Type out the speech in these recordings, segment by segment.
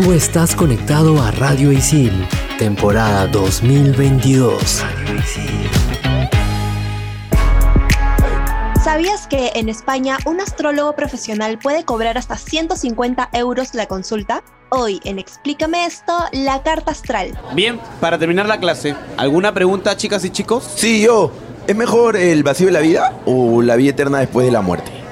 Tú estás conectado a Radio Isil, temporada 2022. ¿Sabías que en España un astrólogo profesional puede cobrar hasta 150 euros la consulta? Hoy en Explícame esto, la carta astral. Bien, para terminar la clase, ¿alguna pregunta chicas y chicos? Sí, yo. ¿Es mejor el vacío de la vida o la vida eterna después de la muerte?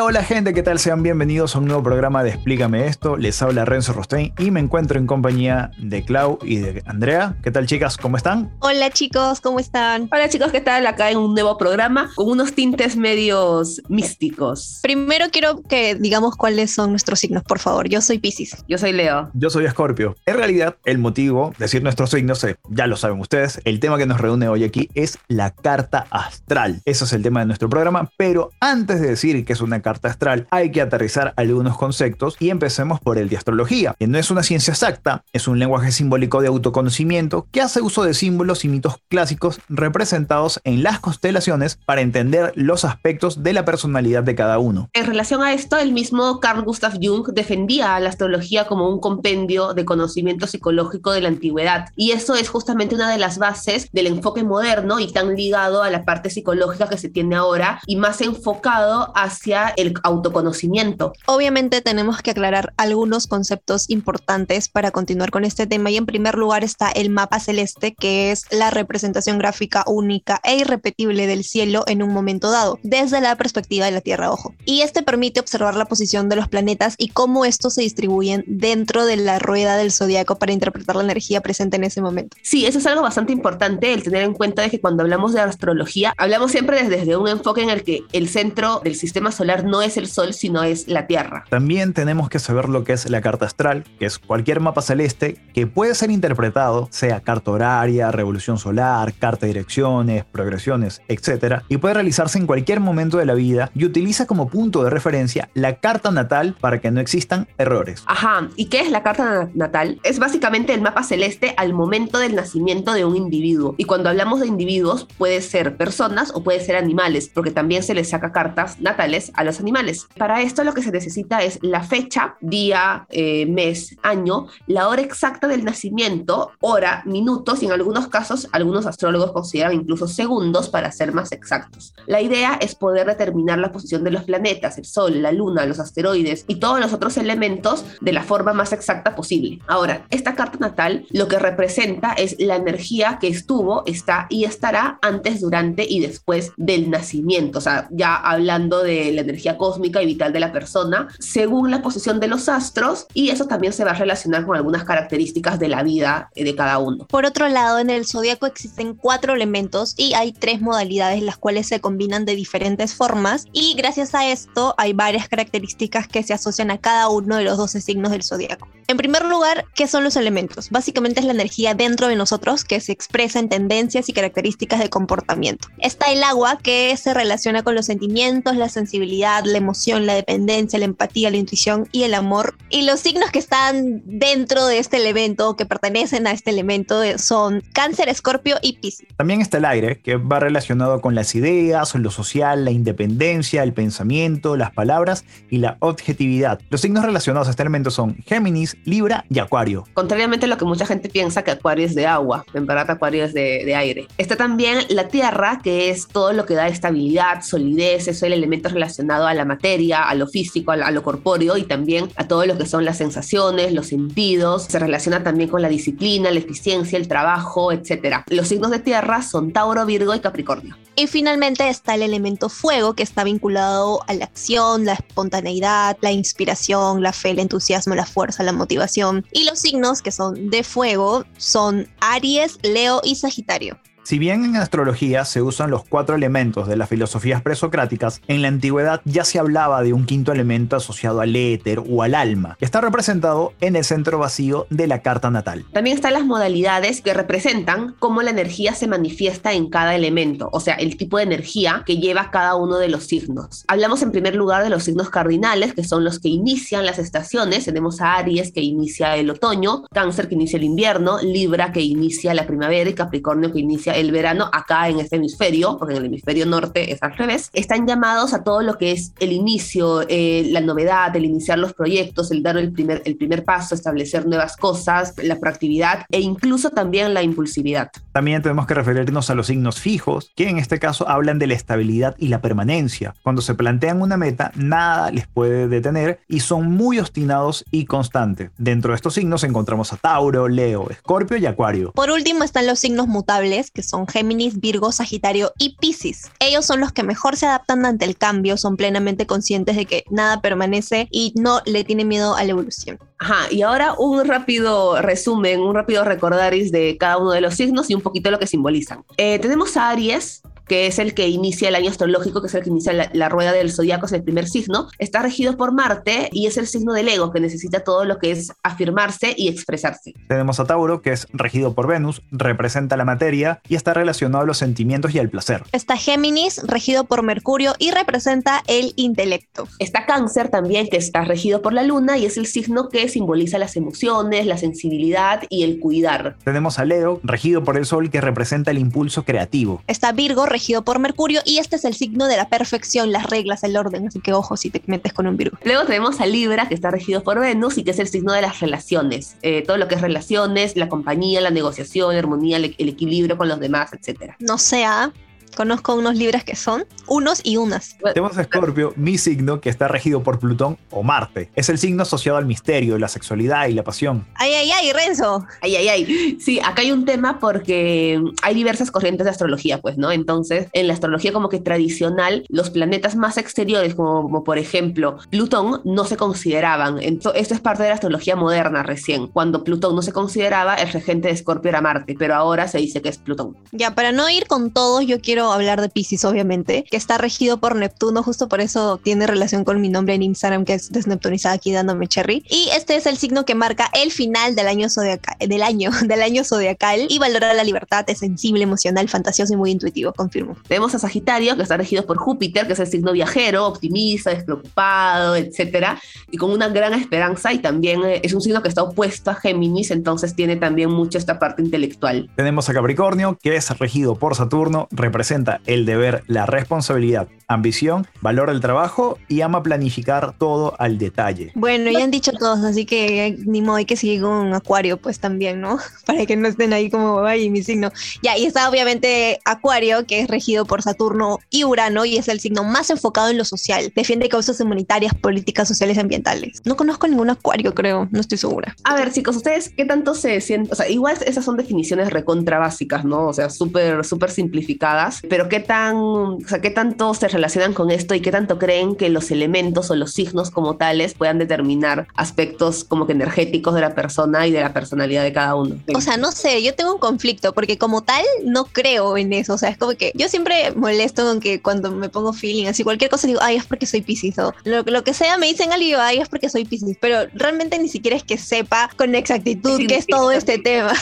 Hola, hola gente, ¿qué tal? Sean bienvenidos a un nuevo programa de Explícame esto. Les habla Renzo Rostein y me encuentro en compañía de Clau y de Andrea. ¿Qué tal chicas? ¿Cómo están? Hola chicos, ¿cómo están? Hola chicos, ¿qué tal? Acá en un nuevo programa con unos tintes medios místicos. Primero quiero que digamos cuáles son nuestros signos, por favor. Yo soy Pisces. Yo soy Leo. Yo soy Escorpio. En realidad, el motivo, decir nuestros signos, eh, ya lo saben ustedes, el tema que nos reúne hoy aquí es la carta astral. Eso es el tema de nuestro programa, pero antes de decir que es una carta astral, hay que aterrizar algunos conceptos y empecemos por el de astrología, que no es una ciencia exacta, es un lenguaje simbólico de autoconocimiento que hace uso de símbolos y mitos clásicos representados en las constelaciones para entender los aspectos de la personalidad de cada uno. En relación a esto, el mismo Carl Gustav Jung defendía a la astrología como un compendio de conocimiento psicológico de la antigüedad y eso es justamente una de las bases del enfoque moderno y tan ligado a la parte psicológica que se tiene ahora y más enfocado hacia el autoconocimiento. Obviamente tenemos que aclarar algunos conceptos importantes para continuar con este tema y en primer lugar está el mapa celeste que es la representación gráfica única e irrepetible del cielo en un momento dado desde la perspectiva de la Tierra, ojo. Y este permite observar la posición de los planetas y cómo estos se distribuyen dentro de la rueda del zodiaco para interpretar la energía presente en ese momento. Sí, eso es algo bastante importante el tener en cuenta de que cuando hablamos de astrología hablamos siempre desde, desde un enfoque en el que el centro del sistema solar no es el Sol, sino es la Tierra. También tenemos que saber lo que es la carta astral, que es cualquier mapa celeste que puede ser interpretado, sea carta horaria, revolución solar, carta de direcciones, progresiones, etc. Y puede realizarse en cualquier momento de la vida y utiliza como punto de referencia la carta natal para que no existan errores. Ajá, ¿y qué es la carta natal? Es básicamente el mapa celeste al momento del nacimiento de un individuo. Y cuando hablamos de individuos, puede ser personas o puede ser animales, porque también se les saca cartas natales a los animales. Para esto lo que se necesita es la fecha, día, eh, mes, año, la hora exacta del nacimiento, hora, minutos y en algunos casos algunos astrólogos consideran incluso segundos para ser más exactos. La idea es poder determinar la posición de los planetas, el Sol, la Luna, los asteroides y todos los otros elementos de la forma más exacta posible. Ahora, esta carta natal lo que representa es la energía que estuvo, está y estará antes, durante y después del nacimiento. O sea, ya hablando de la energía cósmica y vital de la persona, según la posición de los astros, y eso también se va a relacionar con algunas características de la vida de cada uno. Por otro lado, en el zodiaco existen cuatro elementos y hay tres modalidades las cuales se combinan de diferentes formas y gracias a esto hay varias características que se asocian a cada uno de los 12 signos del zodiaco. En primer lugar, ¿qué son los elementos? Básicamente es la energía dentro de nosotros que se expresa en tendencias y características de comportamiento. Está el agua que se relaciona con los sentimientos, la sensibilidad, la emoción, la dependencia, la empatía, la intuición y el amor. Y los signos que están dentro de este elemento, que pertenecen a este elemento, son cáncer, escorpio y piscis. También está el aire, que va relacionado con las ideas, lo social, la independencia, el pensamiento, las palabras y la objetividad. Los signos relacionados a este elemento son Géminis, Libra y Acuario. Contrariamente a lo que mucha gente piensa que Acuario es de agua, en verdad Acuario es de, de aire. Está también la Tierra, que es todo lo que da estabilidad, solidez, es el elemento relacionado a la materia, a lo físico, a, a lo corpóreo y también a todo lo que son las sensaciones, los sentidos. Se relaciona también con la disciplina, la eficiencia, el trabajo, etc. Los signos de Tierra son Tauro, Virgo y Capricornio. Y finalmente está el elemento fuego, que está vinculado a la acción, la espontaneidad, la inspiración, la fe, el entusiasmo, la fuerza, la motivación. Y los signos que son de fuego son Aries, Leo y Sagitario. Si bien en astrología se usan los cuatro elementos de las filosofías presocráticas, en la antigüedad ya se hablaba de un quinto elemento asociado al éter o al alma, está representado en el centro vacío de la carta natal. También están las modalidades que representan cómo la energía se manifiesta en cada elemento, o sea, el tipo de energía que lleva cada uno de los signos. Hablamos en primer lugar de los signos cardinales, que son los que inician las estaciones. Tenemos a Aries, que inicia el otoño, Cáncer, que inicia el invierno, Libra, que inicia la primavera y Capricornio, que inicia el verano acá en este hemisferio, porque en el hemisferio norte es al revés. Están llamados a todo lo que es el inicio, eh, la novedad, el iniciar los proyectos, el dar el primer, el primer paso, establecer nuevas cosas, la proactividad e incluso también la impulsividad. También tenemos que referirnos a los signos fijos, que en este caso hablan de la estabilidad y la permanencia. Cuando se plantean una meta, nada les puede detener y son muy obstinados y constantes. Dentro de estos signos encontramos a Tauro, Leo, Escorpio y Acuario. Por último están los signos mutables, que son Géminis, Virgo, Sagitario y Piscis. Ellos son los que mejor se adaptan ante el cambio, son plenamente conscientes de que nada permanece y no le tienen miedo a la evolución. Ajá, y ahora un rápido resumen, un rápido recordaris de cada uno de los signos y un poquito lo que simbolizan. Eh, tenemos a Aries, que es el que inicia el año astrológico, que es el que inicia la, la rueda del zodiaco, es el primer signo, está regido por Marte y es el signo del ego, que necesita todo lo que es afirmarse y expresarse. Tenemos a Tauro, que es regido por Venus, representa la materia y está relacionado a los sentimientos y al placer. Está Géminis, regido por Mercurio y representa el intelecto. Está Cáncer también, que está regido por la Luna y es el signo que simboliza las emociones, la sensibilidad y el cuidar. Tenemos a Leo, regido por el Sol, que representa el impulso creativo. Está Virgo, regido por Mercurio y este es el signo de la perfección, las reglas, el orden, así que ojo si te metes con un Virgo. Luego tenemos a Libra, que está regido por Venus y que es el signo de las relaciones. Eh, todo lo que es relaciones, la compañía, la negociación, la armonía, el, el equilibrio con los demás, etc. No sea, conozco unos libras que son unos y unas. Tenemos a Escorpio, mi signo, que está regido por Plutón o Marte. Es el signo asociado al misterio, la sexualidad y la pasión. Ay, ay, ay, Renzo. Ay, ay, ay. Sí, acá hay un tema porque hay diversas corrientes de astrología, pues, ¿no? Entonces, en la astrología como que tradicional, los planetas más exteriores, como, como por ejemplo Plutón, no se consideraban. Entonces, esto es parte de la astrología moderna recién. Cuando Plutón no se consideraba, el regente de Escorpio era Marte, pero ahora se dice que es Plutón. Ya, para no ir con todos, yo quiero hablar de Pisces, obviamente, que está regido por Neptuno, justo por eso tiene relación con mi nombre en Instagram, que es desneptunizada aquí dándome cherry. Y este es el signo que marca el final del año zodiacal, del año, del año zodiacal y valora la libertad, es sensible, emocional, fantasioso y muy intuitivo, confirmo. Tenemos a Sagitario, que está regido por Júpiter, que es el signo viajero, optimista, despreocupado, etcétera, y con una gran esperanza, y también eh, es un signo que está opuesto a Géminis, entonces tiene también mucho esta parte intelectual. Tenemos a Capricornio, que es regido por Saturno, representa el deber, la responsabilidad, ambición, valora el trabajo y ama planificar todo al detalle. Bueno, ya han dicho todos, así que ni modo hay que seguir con Acuario, pues también, ¿no? Para que no estén ahí como, ay, mi signo. Ya, y está obviamente Acuario, que es regido por Saturno y Urano, y es el signo más enfocado en lo social. Defiende causas humanitarias, políticas, sociales y ambientales. No conozco ningún Acuario, creo, no estoy segura. A ver, chicos, ¿ustedes qué tanto se sienten? O sea, igual esas son definiciones recontra básicas, ¿no? O sea, súper, súper simplificadas, pero ¿qué tan, o sea, qué tanto se relacionan con esto y qué tanto creen que los elementos o los signos como tales puedan determinar aspectos como que energéticos de la persona y de la personalidad de cada uno? O sea, no sé, yo tengo un conflicto porque como tal no creo en eso. O sea, es como que yo siempre molesto con que cuando me pongo feeling, así cualquier cosa digo, ay, es porque soy Piscis. O lo, lo que sea me dicen algo y ay, es porque soy Piscis. Pero realmente ni siquiera es que sepa con exactitud qué es todo este tema.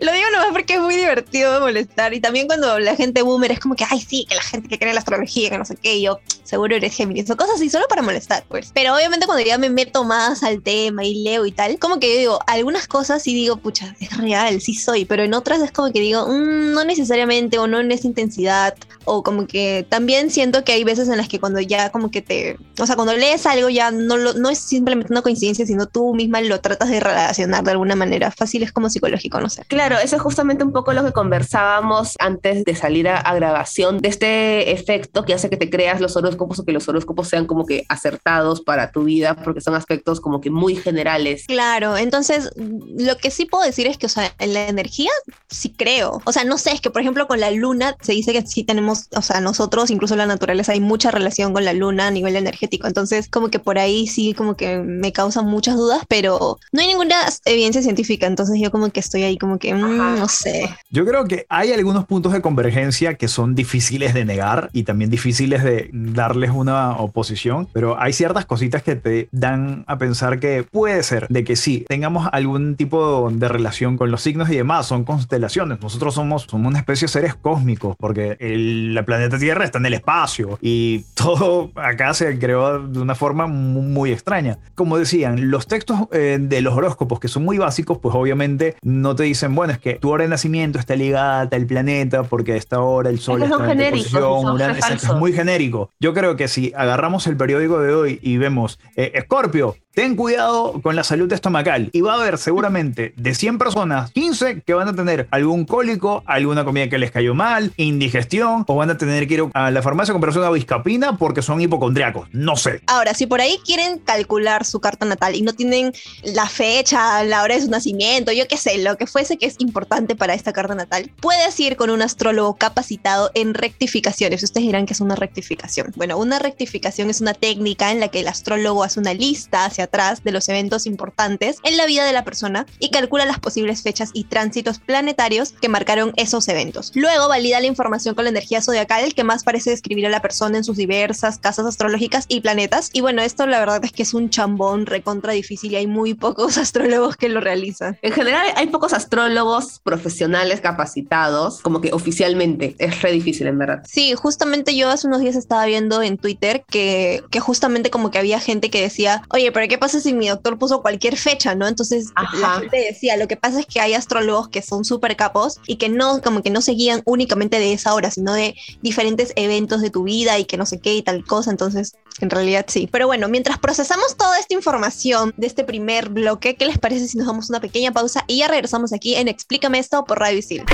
Lo digo nomás porque es muy divertido de molestar. Y también cuando la gente boomer es como que, ay, sí, que la gente que cree la astrología, que no sé qué, yo, seguro eres Géminis. O cosas así, solo para molestar, pues. Pero obviamente cuando ya me meto más al tema y leo y tal, como que yo digo, algunas cosas sí digo, pucha, es real, sí soy. Pero en otras es como que digo, "Mm, no necesariamente, o no en esa intensidad. O como que también siento que hay veces en las que cuando ya como que te. O sea, cuando lees algo ya no, lo, no es simplemente una coincidencia, sino tú misma lo tratas de relacionar de alguna manera. Fácil es como psicológico, no sé. Claro, eso es justamente un poco lo que conversábamos antes de salir a, grabación, de este efecto que hace que te creas los, horos- horóscopos o que los horóscopos sean como que acertados para tu vida, porque son aspectos como que muy generales. Claro, entonces lo que sí puedo decir es que, o sea, en la energía sí creo. O sea, no sé, es que por ejemplo con la luna se dice que sí tenemos, o sea, nosotros, incluso la naturaleza, hay mucha relación con la luna a nivel energético. Entonces, como que por ahí sí, como que me causan muchas dudas, pero no hay ninguna evidencia científica. Entonces, yo como que estoy ahí, como que mm, no sé. Yo creo que hay algunos puntos de convergencia que son difíciles de negar y también difíciles de darles una oposición, pero hay ciertas cositas que te dan a pensar que puede ser de que sí, tengamos algún tipo de relación con los signos y demás, son constelaciones. Nosotros somos, somos una especie de seres cósmicos porque el, la planeta Tierra está en el espacio y todo acá se creó de una forma muy, muy extraña. Como decían, los textos eh, de los horóscopos que son muy básicos, pues obviamente no te dicen, bueno, es que tu hora de nacimiento está ligada al planeta porque a esta hora el sol está en posición, es muy genérico. Yo creo que si agarramos el periódico de hoy y vemos eh, Escorpio, ten cuidado con la salud estomacal y va a haber seguramente de 100 personas, 15 que van a tener algún cólico, alguna comida que les cayó mal, indigestión o van a tener que ir a la farmacia a comprarse una biscapina porque son hipocondriacos. No sé. Ahora, si por ahí quieren calcular su carta natal y no tienen la fecha, la hora de su nacimiento, yo qué sé, lo que fuese que es importante para esta carta natal, puedes ir con un astrólogo capacitado en rectificaciones. Ustedes dirán que es una rectificación. Bueno, una rectificación es una técnica en la que el astrólogo hace una lista hacia atrás de los eventos importantes en la vida de la persona y calcula las posibles fechas y tránsitos planetarios que marcaron esos eventos. Luego valida la información con la energía zodiacal que más parece describir a la persona en sus diversas casas astrológicas y planetas. Y bueno, esto la verdad es que es un chambón recontra difícil y hay muy pocos astrólogos que lo realizan. En general hay pocos astrólogos profesionales capacitados, como que oficialmente. Es re difícil, en verdad. Sí, justamente yo hace unos días estaba viendo en Twitter que, que justamente como que había gente que decía, oye, pero ¿qué pasa si mi doctor puso cualquier fecha, no? Entonces la Ajá. gente decía, lo que pasa es que hay astrólogos que son súper capos y que no, como que no se guían únicamente de esa hora, sino de diferentes eventos de tu vida y que no sé qué y tal cosa. Entonces, en realidad sí. Pero bueno, mientras procesamos toda esta información de este primer bloque, ¿qué les parece si nos damos una pequeña pausa y ya regresamos aquí en Explícame esto por Radio Isil?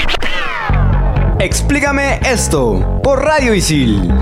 Explícame esto por Radio Isil.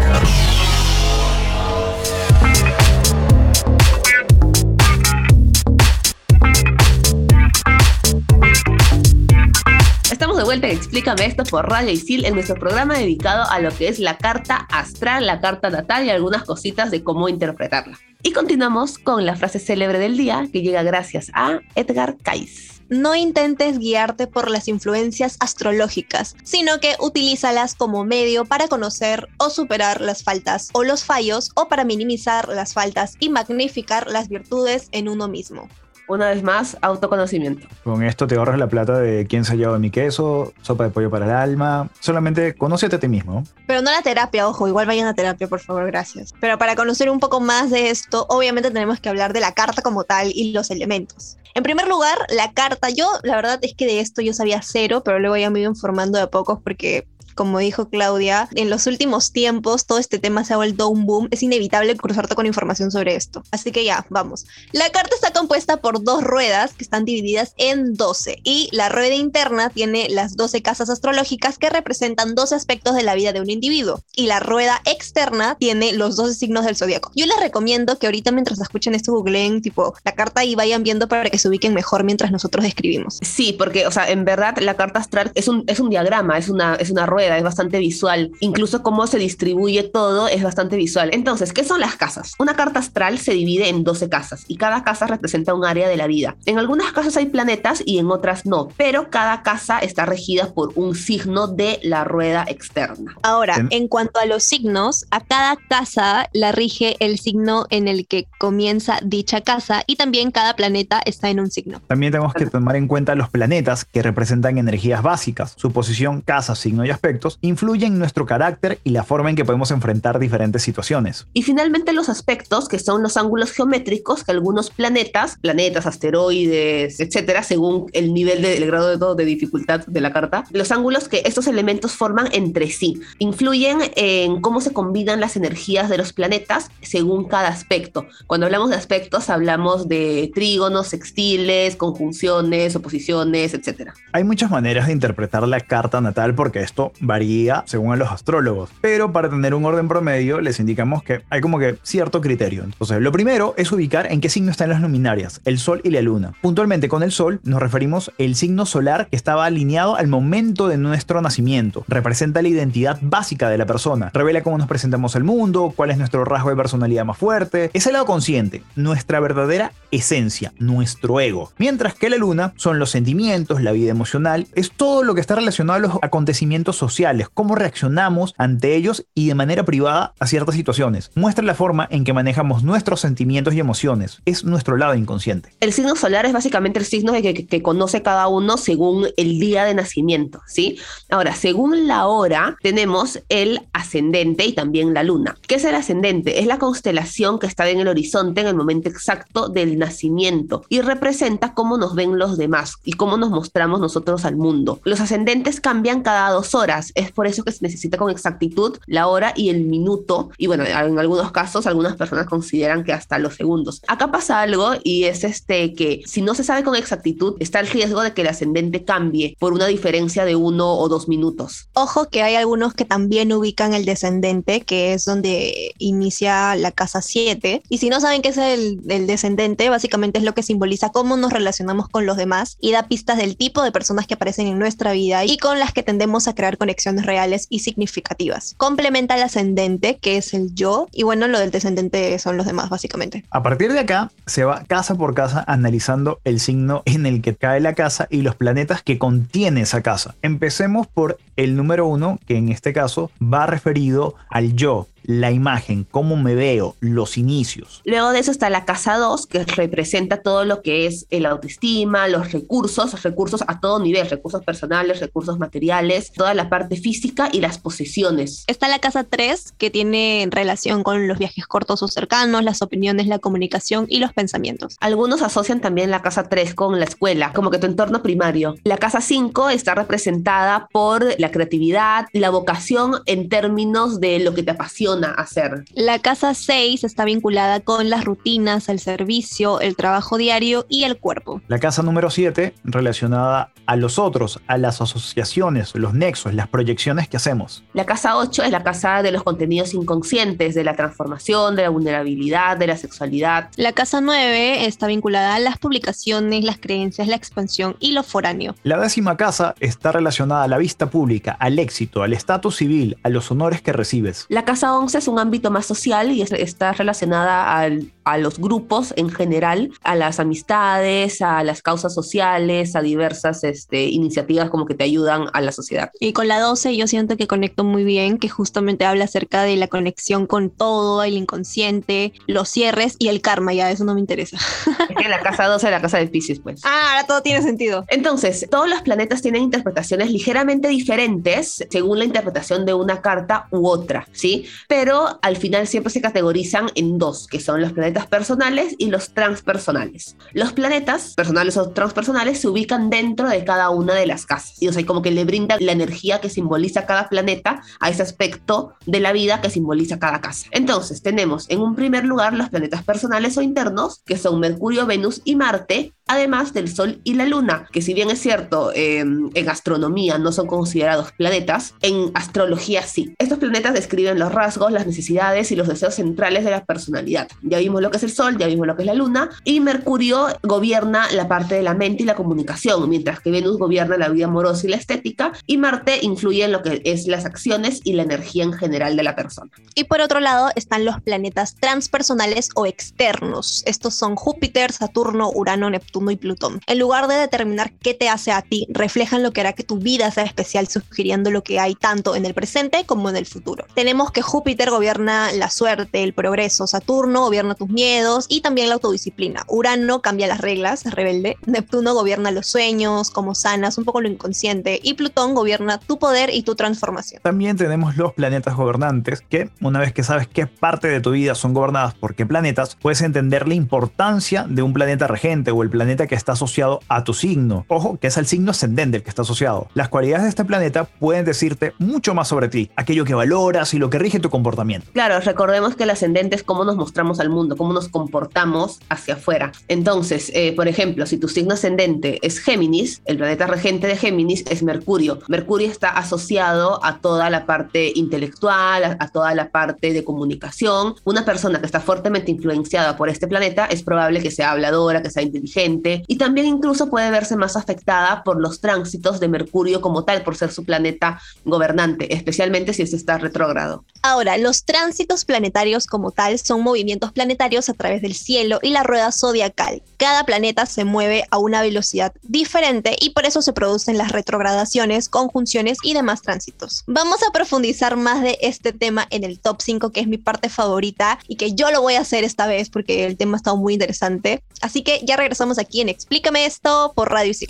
De vuelta en Explícame esto por Radio Isil en nuestro programa dedicado a lo que es la carta astral, la carta natal y algunas cositas de cómo interpretarla. Y continuamos con la frase célebre del día que llega gracias a Edgar Cayce. No intentes guiarte por las influencias astrológicas, sino que utilízalas como medio para conocer o superar las faltas o los fallos o para minimizar las faltas y magnificar las virtudes en uno mismo. Una vez más, autoconocimiento. Con esto te ahorras la plata de quién se ha llevado mi queso, sopa de pollo para el alma. Solamente conócete a ti mismo. Pero no la terapia, ojo, igual vayan a terapia, por favor, gracias. Pero para conocer un poco más de esto, obviamente tenemos que hablar de la carta como tal y los elementos. En primer lugar, la carta, yo la verdad es que de esto yo sabía cero, pero luego ya me iba informando de a pocos porque como dijo Claudia, en los últimos tiempos todo este tema se ha vuelto un boom. Es inevitable cruzarte con información sobre esto. Así que ya, vamos. La carta está compuesta por dos ruedas que están divididas en 12 y la rueda interna tiene las 12 casas astrológicas que representan 12 aspectos de la vida de un individuo y la rueda externa tiene los 12 signos del zodiaco. Yo les recomiendo que ahorita mientras escuchen esto googleen tipo la carta y vayan viendo para que se ubiquen mejor mientras nosotros describimos. Sí, porque, o sea, en verdad la carta astral es un, es un diagrama, es una, es una rueda, es bastante visual. Incluso cómo se distribuye todo es bastante visual. Entonces, ¿qué son las casas? Una carta astral se divide en 12 casas y cada casa representa un área de la vida. En algunas casas hay planetas y en otras no, pero cada casa está regida por un signo de la rueda externa. Ahora, En- cuanto a los signos, a cada casa la rige el signo en el que comienza dicha casa y también cada planeta está en un signo. También tenemos que tomar en cuenta los planetas que representan energías básicas. Su posición, casa, signo y aspectos influyen en nuestro carácter y la forma en que podemos enfrentar diferentes situaciones. Y finalmente los aspectos, que son los ángulos geométricos que algunos planetas, planetas, asteroides, etcétera, según el nivel de, el grado de, de dificultad de la carta, los ángulos que estos elementos forman entre sí influyen en cómo se combinan las energías de los planetas según cada aspecto. Cuando hablamos de aspectos, hablamos de trígonos, sextiles, conjunciones, oposiciones, etcétera. Hay muchas maneras de interpretar la carta natal porque esto varía según los astrólogos, pero para tener un orden promedio les indicamos que hay como que cierto criterio. Entonces, lo primero es ubicar en qué signo están las luminarias, el Sol y la Luna. Puntualmente con el Sol nos referimos el signo solar que estaba alineado al momento de nuestro nacimiento. Representa la identidad básica de la persona, revela cómo nos presentamos al mundo, cuál es nuestro rasgo de personalidad más fuerte. Es el lado consciente, nuestra verdadera esencia, nuestro ego. Mientras que la Luna son los sentimientos, la vida emocional, es todo lo que está relacionado a los acontecimientos sociales, cómo reaccionamos ante ellos y de manera privada a ciertas situaciones. Muestra la forma en que manejamos nuestros sentimientos y emociones. Es nuestro lado inconsciente. El signo solar es básicamente el signo que, que- que conoce cada uno según el día de nacimiento, ¿sí? Ahora, según la hora, tenemos el ascendente y también la luna. ¿Qué es el ascendente? Es la constelación que está en el horizonte en el momento exacto del nacimiento y representa cómo nos ven los demás y cómo nos mostramos nosotros al mundo. Los ascendentes cambian cada dos horas, es por eso que se necesita con exactitud la hora y el minuto y bueno, en algunos casos algunas personas consideran que hasta los segundos. Acá pasa algo y es este que si no se sabe con exactitud está el riesgo de que el ascendente cambie por una diferencia de uno o dos minutos. Ojo que hay algunos que también ubican el descendente, que es donde inicia la casa 7. Y si no saben qué es el, el descendente, básicamente es lo que simboliza cómo nos relacionamos con los demás y da pistas del tipo de personas que aparecen en nuestra vida y con las que tendemos a crear conexiones reales y significativas. Complementa al ascendente, que es el yo, y bueno, lo del descendente son los demás, básicamente. A partir de acá, se va casa por casa analizando el signo en el que cae la casa y los planetas que contiene esa casa. Empecemos por el número uno, que en este caso va referido al yo, la imagen, cómo me veo, los inicios. Luego de eso está la casa 2, que representa todo lo que es el autoestima, los recursos, recursos a todo nivel, recursos personales, recursos materiales, toda la parte física y las posesiones. Está la casa 3, que tiene relación con los viajes cortos o cercanos, las opiniones, la comunicación y los pensamientos. Algunos asocian también la casa 3 con la escuela, como que tu entorno primario. La casa 5 está representada por la creatividad, la vocación en términos de lo que te apasiona hacer. La casa 6 está vinculada con las rutinas, el servicio, el trabajo diario y el cuerpo. La casa número 7 relacionada a los otros, a las asociaciones, los nexos, las proyecciones que hacemos. La casa 8 es la casa de los contenidos inconscientes, de la transformación, de la vulnerabilidad, de la sexualidad. La casa 9 está vinculada a las publicaciones, las creencias, la expansión y lo foráneo. La décima casa está relacionada a la vista pública, al éxito, al estatus civil, a los honores que recibes. La casa 11 es un ámbito más social y es- está relacionada al- a los grupos en general, a las amistades, a las causas sociales, a diversas este, iniciativas como que te ayudan a la sociedad. Y con la 12 yo siento que conecto muy bien, que justamente habla acerca de la conexión con todo, el inconsciente, los cierres y el karma, ya eso no me interesa. Es que la casa 12 es la casa de Pisces, pues. Ah, ahora todo tiene sentido. Entonces, todos los planetas tienen interpretaciones ligeramente diferentes según la interpretación de una carta u otra, ¿sí? Pero al final siempre se categorizan en dos, que son los planetas personales y los transpersonales. Los planetas personales o transpersonales se ubican dentro de cada una de las casas. Y o sea, como que le brinda la energía que simboliza cada planeta a ese aspecto de la vida que simboliza cada casa. Entonces, tenemos en un primer lugar los planetas personales o internos, que son Mercurio, Venus y Marte, además del Sol y la Luna, que si bien es cierto, eh, en astronomía no son considerados planetas, en astrología sí. Estos planetas describen los rasgos, las necesidades y los deseos centrales de la personalidad. Ya vimos lo que es el Sol, ya vimos lo que es la Luna, y Mercurio gobierna la parte de la mente y la comunicación, mientras que Venus gobierna la vida amorosa y la estética, y Marte influye en lo que es las acciones y la energía en general de la persona. Y por otro lado están los planetas transpersonales o externos. Estos son Júpiter, Saturno, Urano, Neptuno y Plutón. En lugar de determinar qué te hace a ti, reflejan lo que hará que tu vida sea especial, sugiriendo lo que hay tanto en el presente como en el futuro. Tenemos que Júpiter gobierna la suerte, el progreso, Saturno gobierna tus miedos y también la autodisciplina. Urano cambia las reglas, es rebelde. Neptuno gobierna los sueños, cómo sanas, un poco lo inconsciente. Y Plutón gobierna tu poder y tu transformación. También tenemos los planetas gobernantes, que una vez que sabes qué parte de tu vida son gobernadas por qué planetas, puedes entender la importancia de un planeta regente o el planeta planeta que está asociado a tu signo. Ojo, que es el signo ascendente el que está asociado. Las cualidades de este planeta pueden decirte mucho más sobre ti, aquello que valoras y lo que rige tu comportamiento. Claro, recordemos que el ascendente es cómo nos mostramos al mundo, cómo nos comportamos hacia afuera. Entonces, eh, por ejemplo, si tu signo ascendente es Géminis, el planeta regente de Géminis es Mercurio. Mercurio está asociado a toda la parte intelectual, a, a toda la parte de comunicación. Una persona que está fuertemente influenciada por este planeta es probable que sea habladora, que sea inteligente y también incluso puede verse más afectada por los tránsitos de Mercurio como tal, por ser su planeta gobernante, especialmente si este está retrógrado. Ahora, los tránsitos planetarios como tal son movimientos planetarios a través del cielo y la rueda zodiacal. Cada planeta se mueve a una velocidad diferente y por eso se producen las retrogradaciones, conjunciones y demás tránsitos. Vamos a profundizar más de este tema en el top 5, que es mi parte favorita y que yo lo voy a hacer esta vez porque el tema estado muy interesante. Así que ya regresamos aquí en Explícame esto por Radio Isil.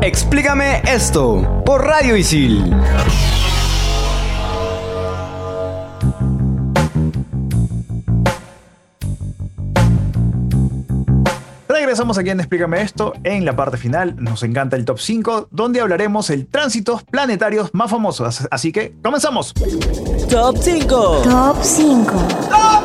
Explícame esto por Radio Isil. Regresamos aquí en Explícame esto. En la parte final nos encanta el top 5, donde hablaremos el tránsitos planetarios más famosos. Así que comenzamos. Top 5. Top 5. Top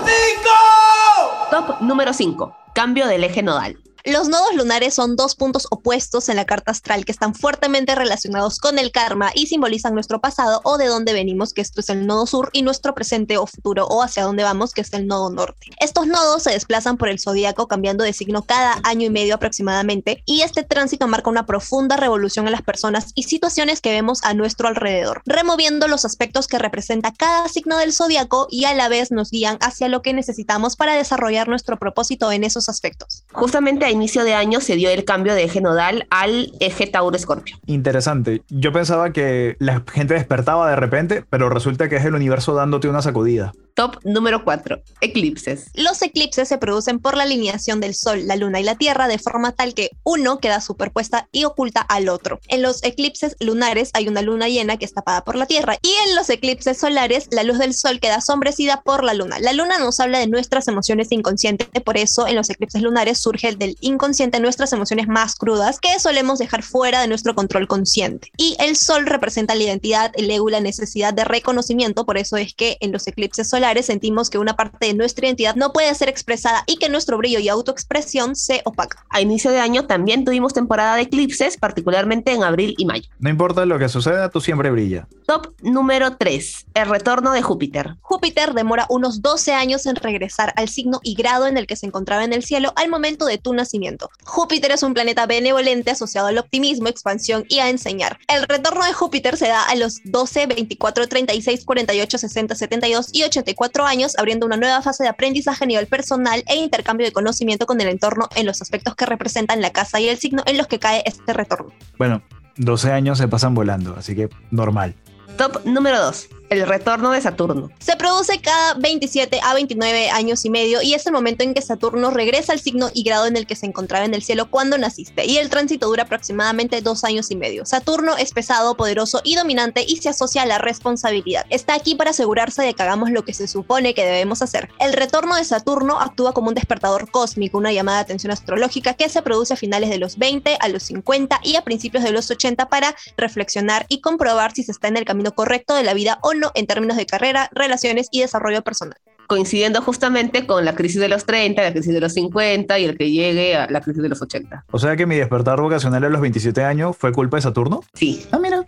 número 5. Cambio del eje nodal. Los nodos lunares son dos puntos opuestos en la carta astral que están fuertemente relacionados con el karma y simbolizan nuestro pasado o de dónde venimos, que esto es el nodo sur, y nuestro presente o futuro o hacia dónde vamos, que es el nodo norte. Estos nodos se desplazan por el zodíaco cambiando de signo cada año y medio aproximadamente y este tránsito marca una profunda revolución en las personas y situaciones que vemos a nuestro alrededor, removiendo los aspectos que representa cada signo del zodíaco y a la vez nos guían hacia lo que necesitamos para desarrollar nuestro propósito en esos aspectos. Justamente a inicio de año se dio el cambio de eje nodal al eje Tauro-Escorpio. Interesante. Yo pensaba que la gente despertaba de repente, pero resulta que es el universo dándote una sacudida. Top número 4. Eclipses. Los eclipses se producen por la alineación del Sol, la Luna y la Tierra de forma tal que uno queda superpuesta y oculta al otro. En los eclipses lunares hay una luna llena que es tapada por la Tierra y en los eclipses solares la luz del Sol queda sombrecida por la Luna. La Luna nos habla de nuestras emociones inconscientes, por eso en los eclipses lunares surge el del inconsciente nuestras emociones más crudas que solemos dejar fuera de nuestro control consciente. Y el Sol representa la identidad, el ego la necesidad de reconocimiento, por eso es que en los eclipses solares sentimos que una parte de nuestra identidad no puede ser expresada y que nuestro brillo y autoexpresión se opaca. A inicio de año también tuvimos temporada de eclipses, particularmente en abril y mayo. No importa lo que suceda, tú siempre brilla. Top número 3. El retorno de Júpiter. Júpiter demora unos 12 años en regresar al signo y grado en el que se encontraba en el cielo al momento de tu nacimiento. Júpiter es un planeta benevolente asociado al optimismo, expansión y a enseñar. El retorno de Júpiter se da a los 12, 24, 36, 48, 60, 72 y 84 años, abriendo una nueva fase de aprendizaje a nivel personal e intercambio de conocimiento con el entorno en los aspectos que representan la casa y el signo en los que cae este retorno. Bueno, 12 años se pasan volando, así que normal. Top número 2. El retorno de Saturno. Se produce cada 27 a 29 años y medio y es el momento en que Saturno regresa al signo y grado en el que se encontraba en el cielo cuando naciste y el tránsito dura aproximadamente dos años y medio. Saturno es pesado, poderoso y dominante y se asocia a la responsabilidad. Está aquí para asegurarse de que hagamos lo que se supone que debemos hacer. El retorno de Saturno actúa como un despertador cósmico, una llamada de atención astrológica que se produce a finales de los 20, a los 50 y a principios de los 80 para reflexionar y comprobar si se está en el camino correcto de la vida o no en términos de carrera, relaciones y desarrollo personal. Coincidiendo justamente con la crisis de los 30, la crisis de los 50 y el que llegue a la crisis de los 80. O sea que mi despertar vocacional a los 27 años fue culpa de Saturno. Sí. Ah, mira.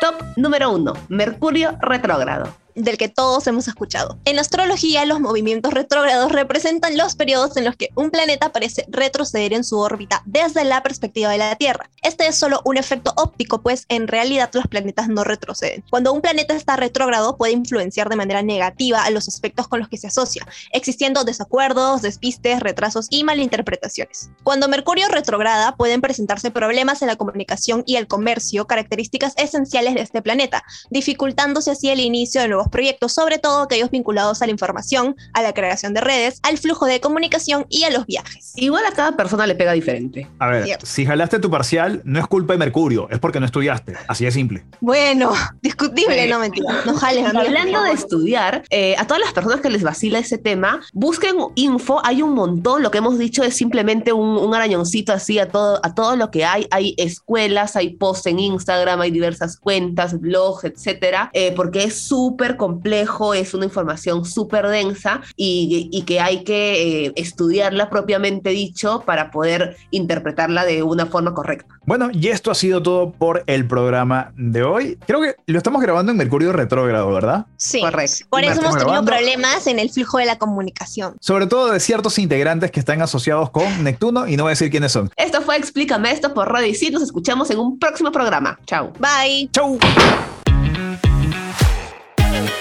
Top número 1. Mercurio retrógrado del que todos hemos escuchado. En astrología, los movimientos retrógrados representan los periodos en los que un planeta parece retroceder en su órbita desde la perspectiva de la Tierra. Este es solo un efecto óptico, pues en realidad los planetas no retroceden. Cuando un planeta está retrógrado, puede influenciar de manera negativa a los aspectos con los que se asocia, existiendo desacuerdos, despistes, retrasos y malinterpretaciones. Cuando Mercurio retrograda, pueden presentarse problemas en la comunicación y el comercio, características esenciales de este planeta, dificultándose así el inicio de nuevos nuevos proyectos, sobre todo aquellos vinculados a la información, a la creación de redes, al flujo de comunicación y a los viajes. Igual a cada persona le pega diferente. A ver, Cierto. si jalaste tu parcial, no es culpa de Mercurio, es porque no estudiaste. Así de simple. Bueno, discutible, no mentira. No jales, amigo. Hablando de estudiar, eh, a todas las personas que les vacila ese tema, busquen info, hay un montón, lo que hemos dicho es simplemente un, un arañoncito así a todo, a todo lo que hay, hay escuelas, hay posts en Instagram, hay diversas cuentas, blogs, etcétera, eh, porque es súper complejo, es una información súper densa y, y que hay que eh, estudiarla propiamente dicho para poder interpretarla de una forma correcta. Bueno, y esto ha sido todo por el programa de hoy. Creo que lo estamos grabando en Mercurio retrógrado, ¿verdad? Sí, Correcto. por eso hemos tenido grabando. problemas en el flujo de la comunicación. Sobre todo de ciertos integrantes que están asociados con Neptuno y no voy a decir quiénes son. Esto fue Explícame esto por Radio Isil. Nos escuchamos en un próximo programa. Chao. Bye. ¡Chau!